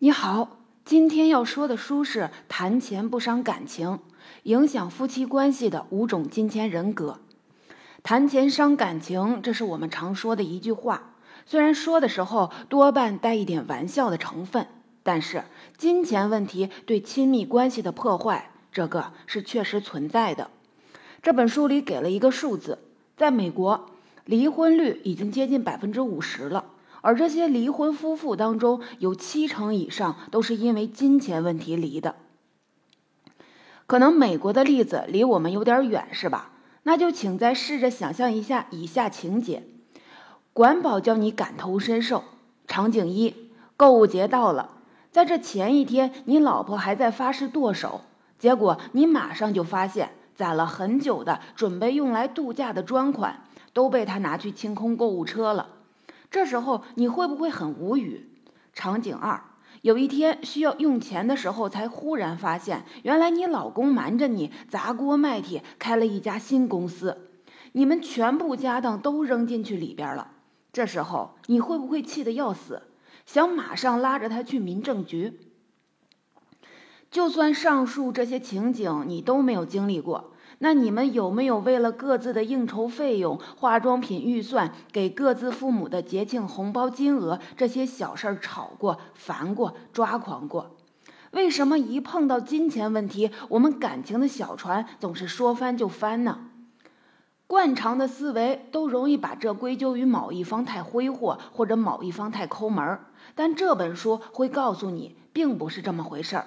你好，今天要说的书是《谈钱不伤感情：影响夫妻关系的五种金钱人格》。谈钱伤感情，这是我们常说的一句话。虽然说的时候多半带一点玩笑的成分，但是金钱问题对亲密关系的破坏，这个是确实存在的。这本书里给了一个数字，在美国，离婚率已经接近百分之五十了。而这些离婚夫妇当中，有七成以上都是因为金钱问题离的。可能美国的例子离我们有点远，是吧？那就请再试着想象一下以下情节：管保叫你感同身受。场景一：购物节到了，在这前一天，你老婆还在发誓剁手，结果你马上就发现，攒了很久的准备用来度假的专款都被她拿去清空购物车了。这时候你会不会很无语？场景二，有一天需要用钱的时候，才忽然发现，原来你老公瞒着你砸锅卖铁开了一家新公司，你们全部家当都扔进去里边了。这时候你会不会气得要死，想马上拉着他去民政局？就算上述这些情景你都没有经历过。那你们有没有为了各自的应酬费用、化妆品预算、给各自父母的节庆红包金额这些小事儿吵过、烦过、抓狂过？为什么一碰到金钱问题，我们感情的小船总是说翻就翻呢？惯常的思维都容易把这归咎于某一方太挥霍，或者某一方太抠门儿。但这本书会告诉你，并不是这么回事儿。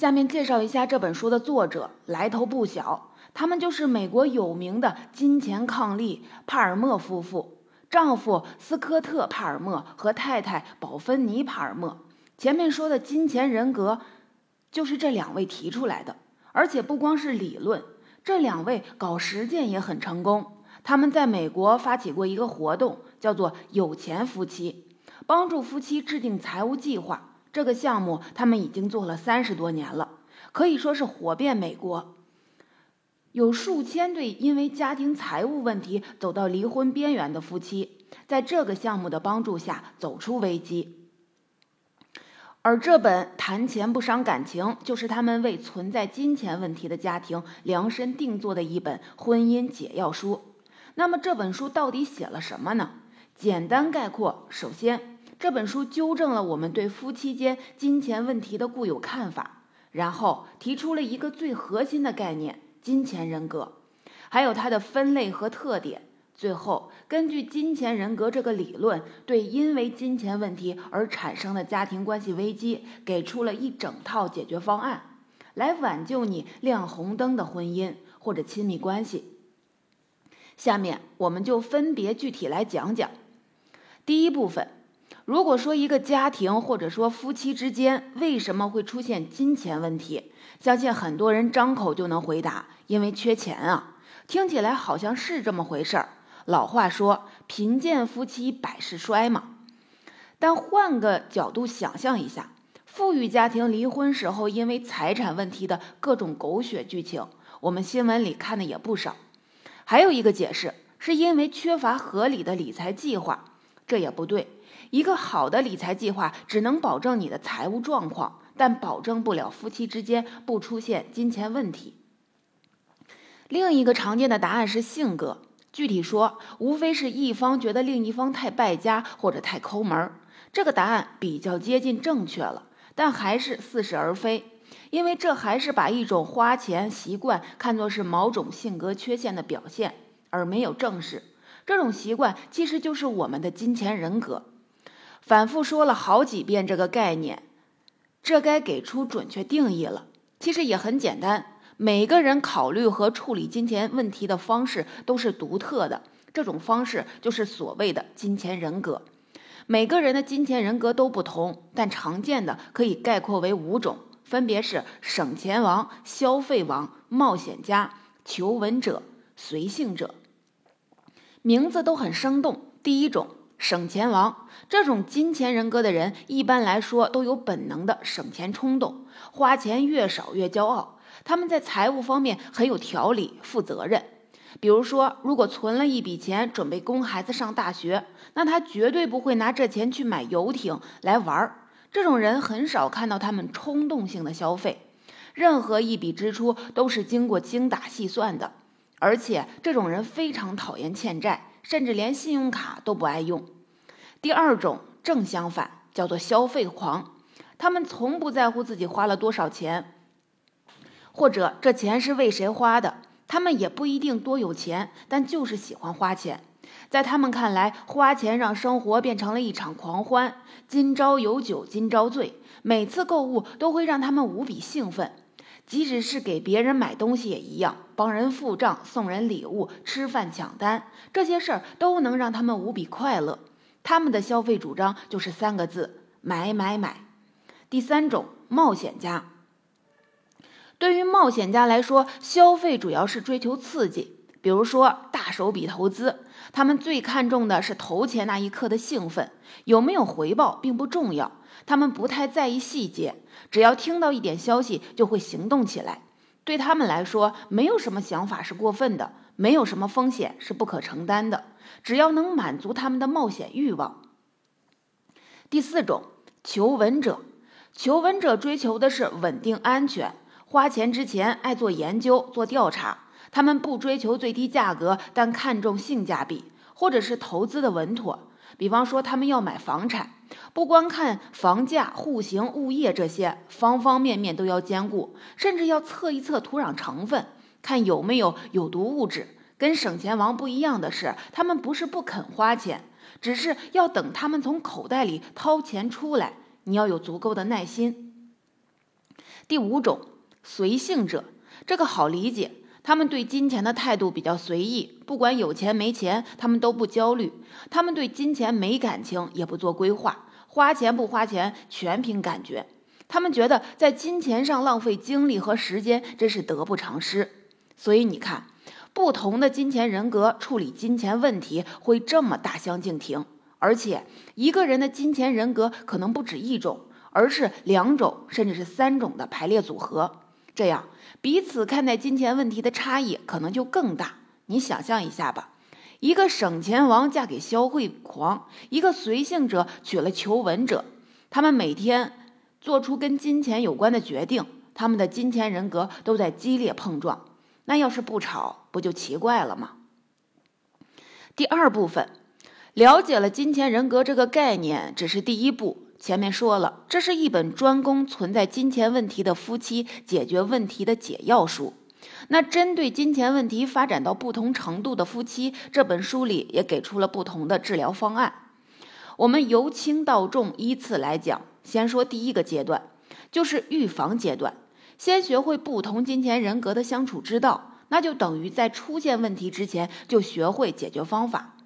下面介绍一下这本书的作者，来头不小，他们就是美国有名的金钱伉俪帕尔默夫妇，丈夫斯科特·帕尔默和太太宝芬妮·帕尔默。前面说的金钱人格，就是这两位提出来的，而且不光是理论，这两位搞实践也很成功。他们在美国发起过一个活动，叫做“有钱夫妻”，帮助夫妻制定财务计划。这个项目他们已经做了三十多年了，可以说是火遍美国。有数千对因为家庭财务问题走到离婚边缘的夫妻，在这个项目的帮助下走出危机。而这本《谈钱不伤感情》就是他们为存在金钱问题的家庭量身定做的一本婚姻解药书。那么这本书到底写了什么呢？简单概括，首先。这本书纠正了我们对夫妻间金钱问题的固有看法，然后提出了一个最核心的概念——金钱人格，还有它的分类和特点。最后，根据金钱人格这个理论，对因为金钱问题而产生的家庭关系危机，给出了一整套解决方案，来挽救你亮红灯的婚姻或者亲密关系。下面我们就分别具体来讲讲。第一部分。如果说一个家庭或者说夫妻之间为什么会出现金钱问题，相信很多人张口就能回答，因为缺钱啊。听起来好像是这么回事儿。老话说，贫贱夫妻百事衰嘛。但换个角度想象一下，富裕家庭离婚时候因为财产问题的各种狗血剧情，我们新闻里看的也不少。还有一个解释，是因为缺乏合理的理财计划，这也不对。一个好的理财计划只能保证你的财务状况，但保证不了夫妻之间不出现金钱问题。另一个常见的答案是性格，具体说，无非是一方觉得另一方太败家或者太抠门儿。这个答案比较接近正确了，但还是似是而非，因为这还是把一种花钱习惯看作是某种性格缺陷的表现，而没有正视这种习惯其实就是我们的金钱人格。反复说了好几遍这个概念，这该给出准确定义了。其实也很简单，每个人考虑和处理金钱问题的方式都是独特的，这种方式就是所谓的金钱人格。每个人的金钱人格都不同，但常见的可以概括为五种，分别是省钱王、消费王、冒险家、求稳者、随性者。名字都很生动。第一种。省钱王这种金钱人格的人，一般来说都有本能的省钱冲动，花钱越少越骄傲。他们在财务方面很有条理、负责任。比如说，如果存了一笔钱准备供孩子上大学，那他绝对不会拿这钱去买游艇来玩儿。这种人很少看到他们冲动性的消费，任何一笔支出都是经过精打细算的。而且，这种人非常讨厌欠债，甚至连信用卡都不爱用。第二种正相反，叫做消费狂，他们从不在乎自己花了多少钱，或者这钱是为谁花的。他们也不一定多有钱，但就是喜欢花钱。在他们看来，花钱让生活变成了一场狂欢。今朝有酒今朝醉，每次购物都会让他们无比兴奋。即使是给别人买东西也一样，帮人付账、送人礼物、吃饭抢单，这些事儿都能让他们无比快乐。他们的消费主张就是三个字：买买买。第三种，冒险家。对于冒险家来说，消费主要是追求刺激，比如说大手笔投资，他们最看重的是投钱那一刻的兴奋，有没有回报并不重要，他们不太在意细节，只要听到一点消息就会行动起来。对他们来说，没有什么想法是过分的，没有什么风险是不可承担的，只要能满足他们的冒险欲望。第四种，求稳者，求稳者追求的是稳定安全。花钱之前爱做研究、做调查，他们不追求最低价格，但看重性价比，或者是投资的稳妥。比方说，他们要买房产，不光看房价、户型、物业这些，方方面面都要兼顾，甚至要测一测土壤成分，看有没有有毒物质。跟省钱王不一样的是，他们不是不肯花钱，只是要等他们从口袋里掏钱出来。你要有足够的耐心。第五种。随性者，这个好理解。他们对金钱的态度比较随意，不管有钱没钱，他们都不焦虑。他们对金钱没感情，也不做规划，花钱不花钱全凭感觉。他们觉得在金钱上浪费精力和时间真是得不偿失。所以你看，不同的金钱人格处理金钱问题会这么大相径庭。而且一个人的金钱人格可能不止一种，而是两种甚至是三种的排列组合。这样，彼此看待金钱问题的差异可能就更大。你想象一下吧，一个省钱王嫁给消费狂，一个随性者娶了求稳者，他们每天做出跟金钱有关的决定，他们的金钱人格都在激烈碰撞。那要是不吵，不就奇怪了吗？第二部分，了解了金钱人格这个概念，只是第一步。前面说了，这是一本专攻存在金钱问题的夫妻解决问题的解药书。那针对金钱问题发展到不同程度的夫妻，这本书里也给出了不同的治疗方案。我们由轻到重依次来讲。先说第一个阶段，就是预防阶段。先学会不同金钱人格的相处之道，那就等于在出现问题之前就学会解决方法。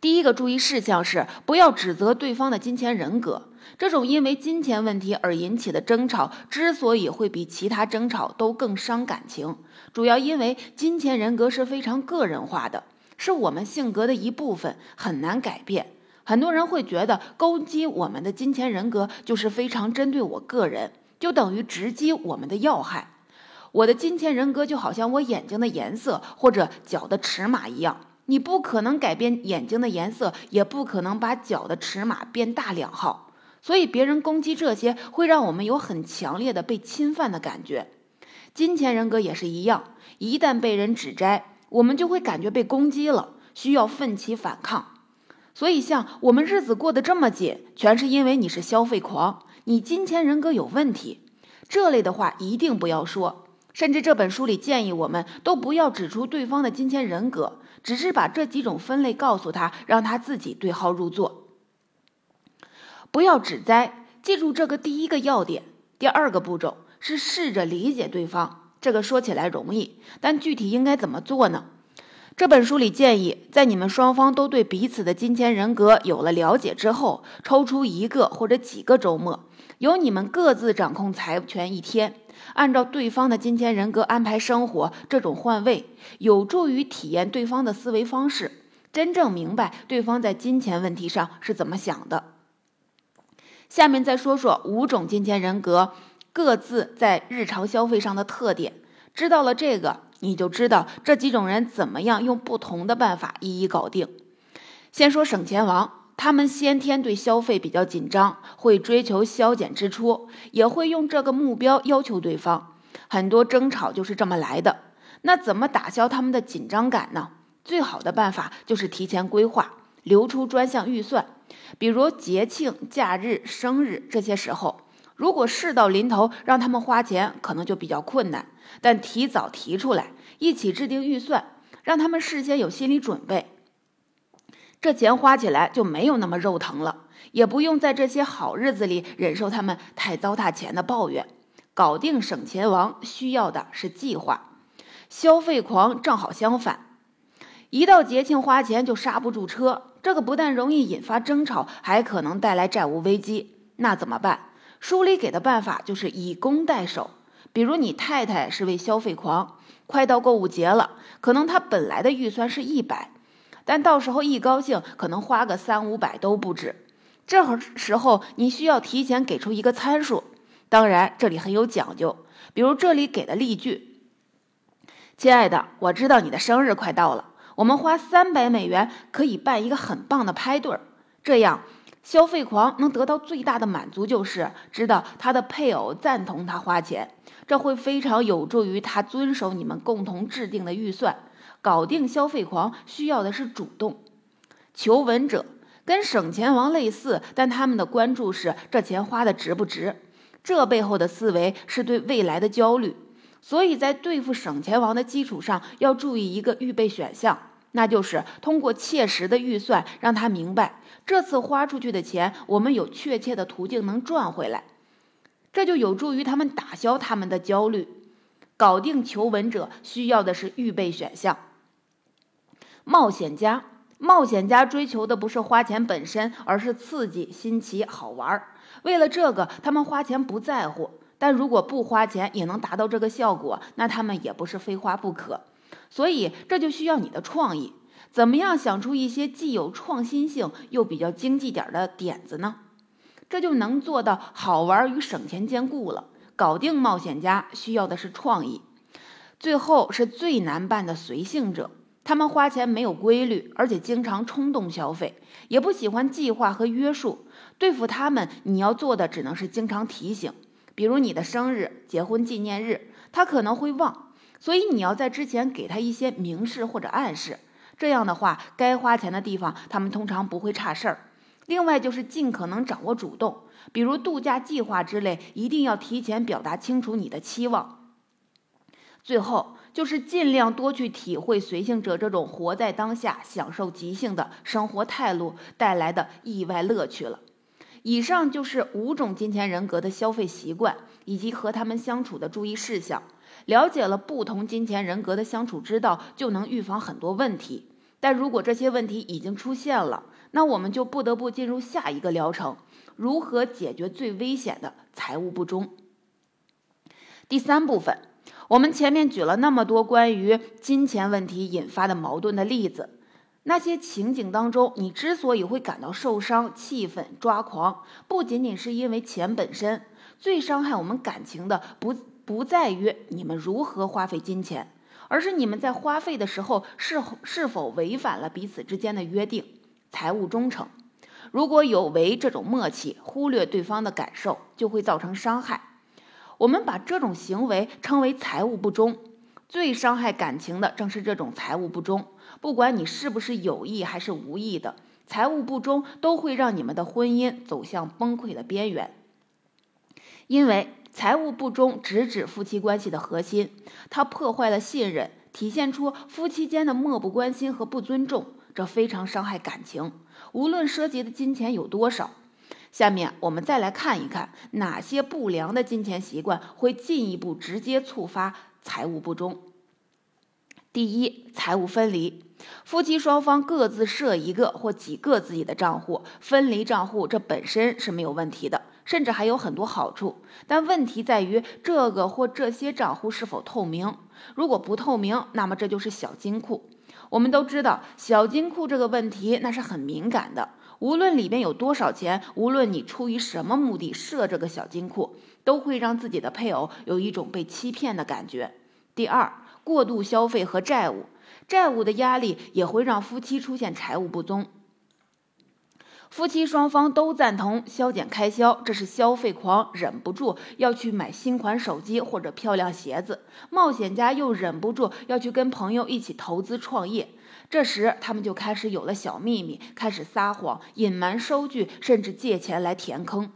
第一个注意事项是，不要指责对方的金钱人格。这种因为金钱问题而引起的争吵，之所以会比其他争吵都更伤感情，主要因为金钱人格是非常个人化的，是我们性格的一部分，很难改变。很多人会觉得攻击我们的金钱人格就是非常针对我个人，就等于直击我们的要害。我的金钱人格就好像我眼睛的颜色或者脚的尺码一样。你不可能改变眼睛的颜色，也不可能把脚的尺码变大两号，所以别人攻击这些会让我们有很强烈的被侵犯的感觉。金钱人格也是一样，一旦被人指摘，我们就会感觉被攻击了，需要奋起反抗。所以，像我们日子过得这么紧，全是因为你是消费狂，你金钱人格有问题，这类的话一定不要说。甚至这本书里建议我们都不要指出对方的金钱人格。只是把这几种分类告诉他，让他自己对号入座，不要指摘。记住这个第一个要点。第二个步骤是试着理解对方。这个说起来容易，但具体应该怎么做呢？这本书里建议，在你们双方都对彼此的金钱人格有了了解之后，抽出一个或者几个周末，由你们各自掌控财权一天。按照对方的金钱人格安排生活，这种换位有助于体验对方的思维方式，真正明白对方在金钱问题上是怎么想的。下面再说说五种金钱人格各自在日常消费上的特点。知道了这个，你就知道这几种人怎么样用不同的办法一一搞定。先说省钱王，他们先天对消费比较紧张，会追求削减支出，也会用这个目标要求对方。很多争吵就是这么来的。那怎么打消他们的紧张感呢？最好的办法就是提前规划，留出专项预算。比如节庆、假日、生日这些时候，如果事到临头让他们花钱，可能就比较困难。但提早提出来，一起制定预算，让他们事先有心理准备，这钱花起来就没有那么肉疼了，也不用在这些好日子里忍受他们太糟蹋钱的抱怨。搞定省钱王需要的是计划，消费狂正好相反，一到节庆花钱就刹不住车。这个不但容易引发争吵，还可能带来债务危机。那怎么办？书里给的办法就是以攻代守。比如你太太是位消费狂，快到购物节了，可能她本来的预算是一百，但到时候一高兴，可能花个三五百都不止。这时候你需要提前给出一个参数，当然这里很有讲究。比如这里给的例句：“亲爱的，我知道你的生日快到了。”我们花三百美元可以办一个很棒的派对儿，这样消费狂能得到最大的满足，就是知道他的配偶赞同他花钱，这会非常有助于他遵守你们共同制定的预算。搞定消费狂需要的是主动。求稳者跟省钱王类似，但他们的关注是这钱花的值不值，这背后的思维是对未来的焦虑。所以在对付省钱王的基础上，要注意一个预备选项。那就是通过切实的预算，让他明白这次花出去的钱，我们有确切的途径能赚回来，这就有助于他们打消他们的焦虑。搞定求稳者需要的是预备选项。冒险家，冒险家追求的不是花钱本身，而是刺激、新奇、好玩儿。为了这个，他们花钱不在乎，但如果不花钱也能达到这个效果，那他们也不是非花不可。所以这就需要你的创意，怎么样想出一些既有创新性又比较经济点的点子呢？这就能做到好玩与省钱兼顾了。搞定冒险家需要的是创意。最后是最难办的随性者，他们花钱没有规律，而且经常冲动消费，也不喜欢计划和约束。对付他们，你要做的只能是经常提醒，比如你的生日、结婚纪念日，他可能会忘。所以你要在之前给他一些明示或者暗示，这样的话，该花钱的地方他们通常不会差事儿。另外就是尽可能掌握主动，比如度假计划之类，一定要提前表达清楚你的期望。最后就是尽量多去体会随性者这种活在当下、享受即兴的生活态度带来的意外乐趣了。以上就是五种金钱人格的消费习惯以及和他们相处的注意事项。了解了不同金钱人格的相处之道，就能预防很多问题。但如果这些问题已经出现了，那我们就不得不进入下一个疗程：如何解决最危险的财务不忠。第三部分，我们前面举了那么多关于金钱问题引发的矛盾的例子，那些情景当中，你之所以会感到受伤、气愤、抓狂，不仅仅是因为钱本身，最伤害我们感情的不。不在于你们如何花费金钱，而是你们在花费的时候是是否违反了彼此之间的约定。财务忠诚，如果有违这种默契，忽略对方的感受，就会造成伤害。我们把这种行为称为财务不忠。最伤害感情的正是这种财务不忠。不管你是不是有意还是无意的，财务不忠都会让你们的婚姻走向崩溃的边缘，因为。财务不忠直指夫妻关系的核心，它破坏了信任，体现出夫妻间的漠不关心和不尊重，这非常伤害感情。无论涉及的金钱有多少，下面我们再来看一看哪些不良的金钱习惯会进一步直接触发财务不忠。第一，财务分离，夫妻双方各自设一个或几个自己的账户，分离账户，这本身是没有问题的。甚至还有很多好处，但问题在于这个或这些账户是否透明。如果不透明，那么这就是小金库。我们都知道，小金库这个问题那是很敏感的。无论里面有多少钱，无论你出于什么目的设这个小金库，都会让自己的配偶有一种被欺骗的感觉。第二，过度消费和债务。债务的压力也会让夫妻出现财务不宗。夫妻双方都赞同削减开销，这是消费狂忍不住要去买新款手机或者漂亮鞋子，冒险家又忍不住要去跟朋友一起投资创业。这时，他们就开始有了小秘密，开始撒谎、隐瞒收据，甚至借钱来填坑。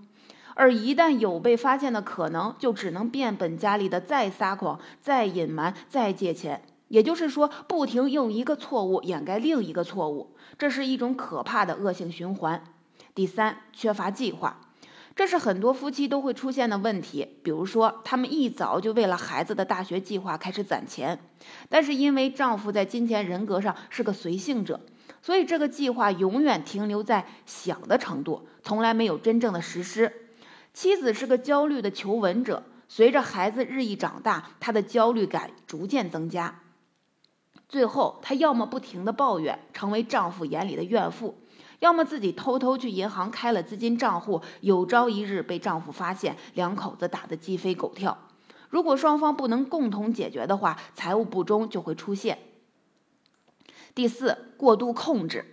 而一旦有被发现的可能，就只能变本加厉的再撒谎、再隐瞒、再借钱。也就是说，不停用一个错误掩盖另一个错误。这是一种可怕的恶性循环。第三，缺乏计划，这是很多夫妻都会出现的问题。比如说，他们一早就为了孩子的大学计划开始攒钱，但是因为丈夫在金钱人格上是个随性者，所以这个计划永远停留在想的程度，从来没有真正的实施。妻子是个焦虑的求稳者，随着孩子日益长大，她的焦虑感逐渐增加。最后，她要么不停的抱怨，成为丈夫眼里的怨妇；要么自己偷偷去银行开了资金账户，有朝一日被丈夫发现，两口子打得鸡飞狗跳。如果双方不能共同解决的话，财务不忠就会出现。第四，过度控制，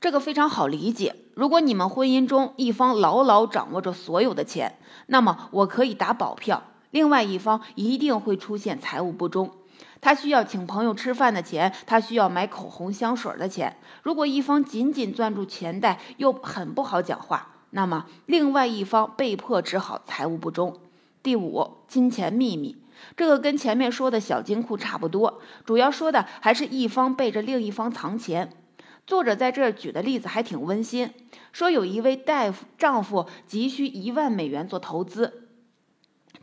这个非常好理解。如果你们婚姻中一方牢牢掌握着所有的钱，那么我可以打保票，另外一方一定会出现财务不忠。他需要请朋友吃饭的钱，他需要买口红香水的钱。如果一方紧紧攥住钱袋，又很不好讲话，那么另外一方被迫只好财务不忠。第五，金钱秘密，这个跟前面说的小金库差不多，主要说的还是一方背着另一方藏钱。作者在这举的例子还挺温馨，说有一位大夫丈夫急需一万美元做投资，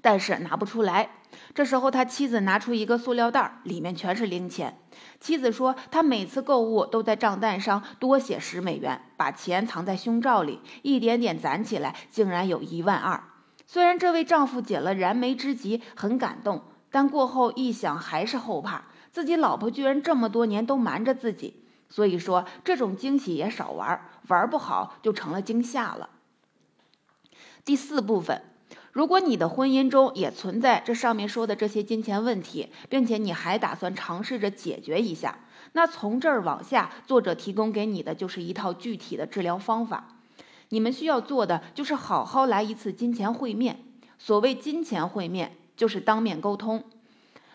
但是拿不出来。这时候，他妻子拿出一个塑料袋，里面全是零钱。妻子说，他每次购物都在账单上多写十美元，把钱藏在胸罩里，一点点攒起来，竟然有一万二。虽然这位丈夫解了燃眉之急，很感动，但过后一想，还是后怕自己老婆居然这么多年都瞒着自己。所以说，这种惊喜也少玩，玩不好就成了惊吓了。第四部分。如果你的婚姻中也存在这上面说的这些金钱问题，并且你还打算尝试着解决一下，那从这儿往下，作者提供给你的就是一套具体的治疗方法。你们需要做的就是好好来一次金钱会面。所谓金钱会面，就是当面沟通，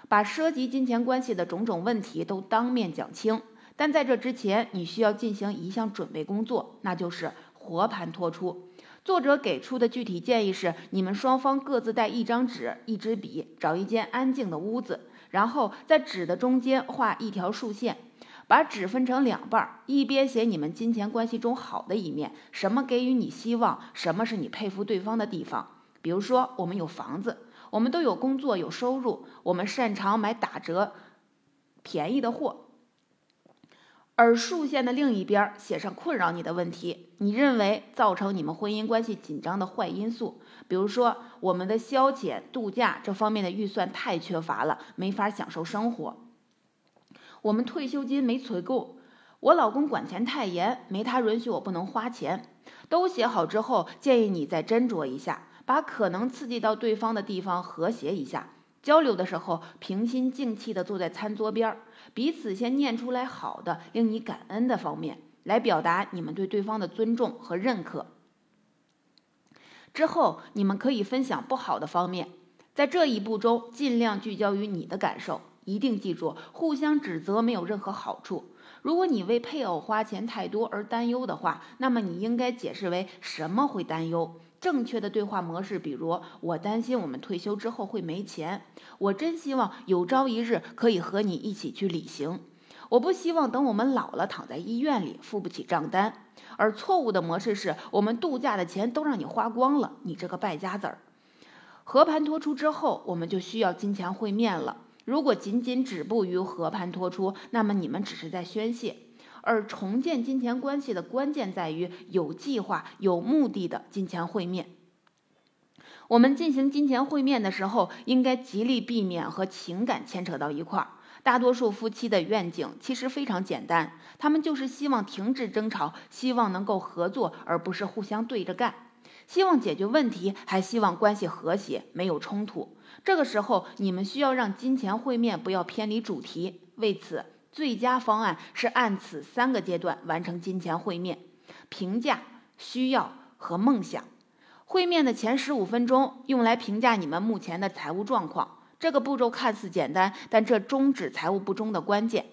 把涉及金钱关系的种种问题都当面讲清。但在这之前，你需要进行一项准备工作，那就是活盘托出。作者给出的具体建议是：你们双方各自带一张纸、一支笔，找一间安静的屋子，然后在纸的中间画一条竖线，把纸分成两半，一边写你们金钱关系中好的一面，什么给予你希望，什么是你佩服对方的地方。比如说，我们有房子，我们都有工作有收入，我们擅长买打折便宜的货。而竖线的另一边写上困扰你的问题，你认为造成你们婚姻关系紧张的坏因素，比如说我们的消遣、度假这方面的预算太缺乏了，没法享受生活；我们退休金没存够；我老公管钱太严，没他允许我不能花钱。都写好之后，建议你再斟酌一下，把可能刺激到对方的地方和谐一下。交流的时候，平心静气地坐在餐桌边儿。彼此先念出来好的、令你感恩的方面，来表达你们对对方的尊重和认可。之后，你们可以分享不好的方面。在这一步中，尽量聚焦于你的感受，一定记住，互相指责没有任何好处。如果你为配偶花钱太多而担忧的话，那么你应该解释为什么会担忧。正确的对话模式，比如我担心我们退休之后会没钱，我真希望有朝一日可以和你一起去旅行，我不希望等我们老了躺在医院里付不起账单。而错误的模式是我们度假的钱都让你花光了，你这个败家子儿。和盘托出之后，我们就需要金钱会面了。如果仅仅止步于和盘托出，那么你们只是在宣泄。而重建金钱关系的关键在于有计划、有目的的金钱会面。我们进行金钱会面的时候，应该极力避免和情感牵扯到一块儿。大多数夫妻的愿景其实非常简单，他们就是希望停止争吵，希望能够合作，而不是互相对着干。希望解决问题，还希望关系和谐，没有冲突。这个时候，你们需要让金钱会面不要偏离主题。为此，最佳方案是按此三个阶段完成金钱会面：评价、需要和梦想。会面的前十五分钟用来评价你们目前的财务状况。这个步骤看似简单，但这终止财务不忠的关键。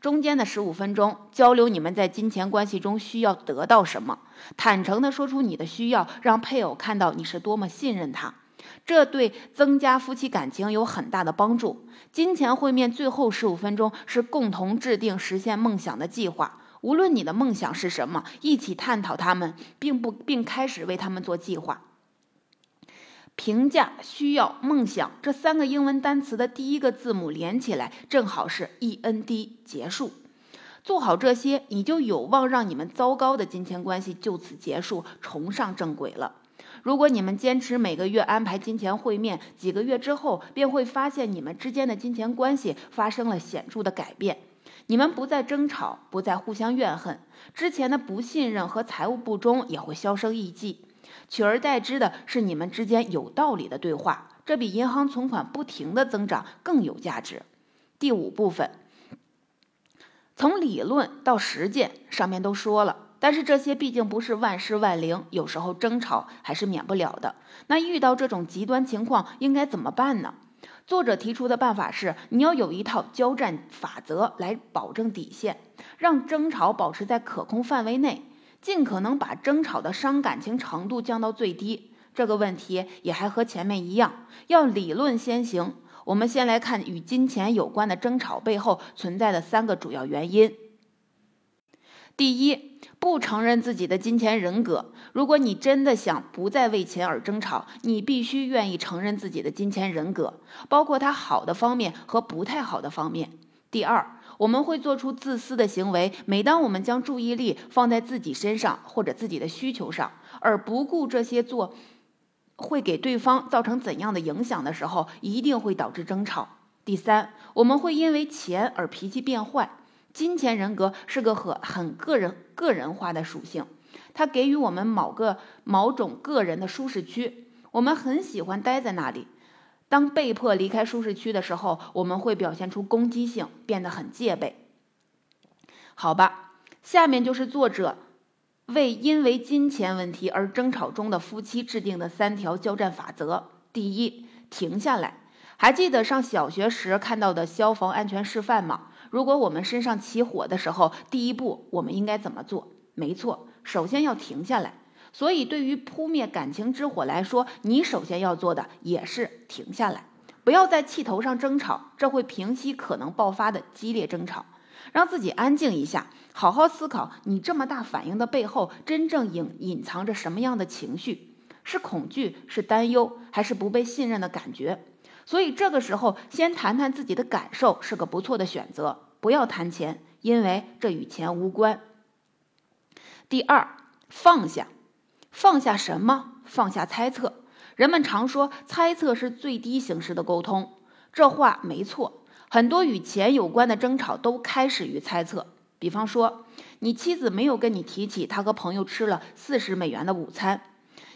中间的十五分钟交流你们在金钱关系中需要得到什么，坦诚地说出你的需要，让配偶看到你是多么信任他，这对增加夫妻感情有很大的帮助。金钱会面最后十五分钟是共同制定实现梦想的计划，无论你的梦想是什么，一起探讨他们，并不并开始为他们做计划。评价、需要、梦想这三个英文单词的第一个字母连起来，正好是 E N D 结束。做好这些，你就有望让你们糟糕的金钱关系就此结束，重上正轨了。如果你们坚持每个月安排金钱会面，几个月之后便会发现你们之间的金钱关系发生了显著的改变。你们不再争吵，不再互相怨恨，之前的不信任和财务不忠也会销声匿迹。取而代之的是你们之间有道理的对话，这比银行存款不停的增长更有价值。第五部分，从理论到实践，上面都说了，但是这些毕竟不是万事万灵，有时候争吵还是免不了的。那遇到这种极端情况应该怎么办呢？作者提出的办法是，你要有一套交战法则来保证底线，让争吵保持在可控范围内。尽可能把争吵的伤感情程度降到最低。这个问题也还和前面一样，要理论先行。我们先来看与金钱有关的争吵背后存在的三个主要原因。第一，不承认自己的金钱人格。如果你真的想不再为钱而争吵，你必须愿意承认自己的金钱人格，包括它好的方面和不太好的方面。第二。我们会做出自私的行为。每当我们将注意力放在自己身上或者自己的需求上，而不顾这些做会给对方造成怎样的影响的时候，一定会导致争吵。第三，我们会因为钱而脾气变坏。金钱人格是个很很个人个人化的属性，它给予我们某个某种个人的舒适区，我们很喜欢待在那里。当被迫离开舒适区的时候，我们会表现出攻击性，变得很戒备。好吧，下面就是作者为因为金钱问题而争吵中的夫妻制定的三条交战法则。第一，停下来。还记得上小学时看到的消防安全示范吗？如果我们身上起火的时候，第一步我们应该怎么做？没错，首先要停下来。所以，对于扑灭感情之火来说，你首先要做的也是停下来，不要在气头上争吵，这会平息可能爆发的激烈争吵。让自己安静一下，好好思考你这么大反应的背后，真正隐隐藏着什么样的情绪？是恐惧，是担忧，还是不被信任的感觉？所以，这个时候先谈谈自己的感受是个不错的选择。不要谈钱，因为这与钱无关。第二，放下。放下什么？放下猜测。人们常说，猜测是最低形式的沟通。这话没错。很多与钱有关的争吵都开始于猜测。比方说，你妻子没有跟你提起她和朋友吃了四十美元的午餐，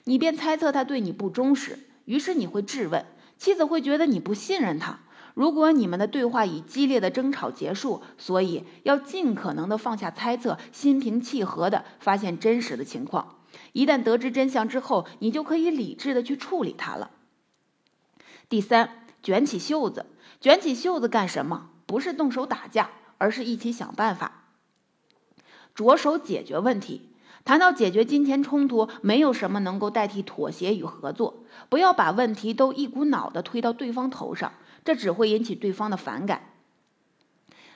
你便猜测她对你不忠实。于是你会质问，妻子会觉得你不信任她。如果你们的对话以激烈的争吵结束，所以要尽可能的放下猜测，心平气和的发现真实的情况。一旦得知真相之后，你就可以理智的去处理它了。第三，卷起袖子，卷起袖子干什么？不是动手打架，而是一起想办法，着手解决问题。谈到解决金钱冲突，没有什么能够代替妥协与合作。不要把问题都一股脑的推到对方头上，这只会引起对方的反感，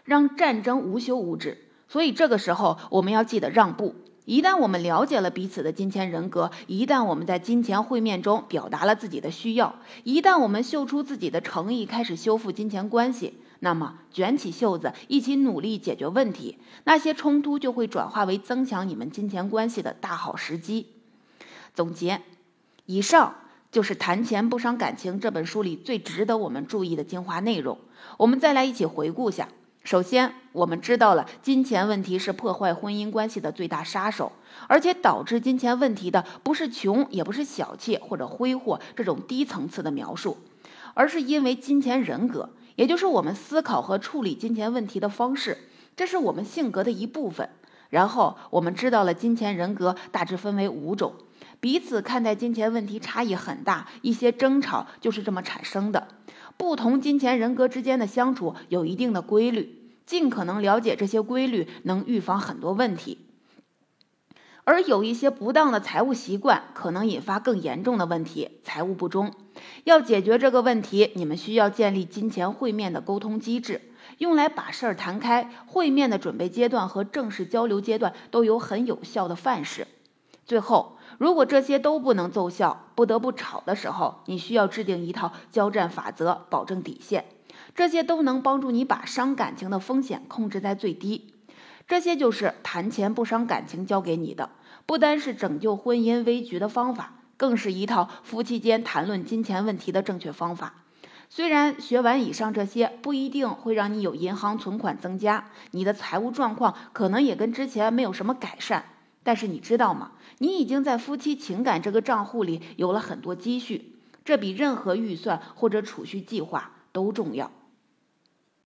让战争无休无止。所以这个时候，我们要记得让步。一旦我们了解了彼此的金钱人格，一旦我们在金钱会面中表达了自己的需要，一旦我们秀出自己的诚意，开始修复金钱关系，那么卷起袖子，一起努力解决问题，那些冲突就会转化为增强你们金钱关系的大好时机。总结，以上就是《谈钱不伤感情》这本书里最值得我们注意的精华内容。我们再来一起回顾下。首先，我们知道了金钱问题是破坏婚姻关系的最大杀手，而且导致金钱问题的不是穷，也不是小气或者挥霍这种低层次的描述，而是因为金钱人格，也就是我们思考和处理金钱问题的方式，这是我们性格的一部分。然后，我们知道了金钱人格大致分为五种，彼此看待金钱问题差异很大，一些争吵就是这么产生的。不同金钱人格之间的相处有一定的规律，尽可能了解这些规律，能预防很多问题。而有一些不当的财务习惯，可能引发更严重的问题——财务不忠。要解决这个问题，你们需要建立金钱会面的沟通机制，用来把事儿谈开。会面的准备阶段和正式交流阶段都有很有效的范式。最后。如果这些都不能奏效，不得不吵的时候，你需要制定一套交战法则，保证底线。这些都能帮助你把伤感情的风险控制在最低。这些就是谈钱不伤感情教给你的，不单是拯救婚姻危局的方法，更是一套夫妻间谈论金钱问题的正确方法。虽然学完以上这些不一定会让你有银行存款增加，你的财务状况可能也跟之前没有什么改善。但是你知道吗？你已经在夫妻情感这个账户里有了很多积蓄，这比任何预算或者储蓄计划都重要。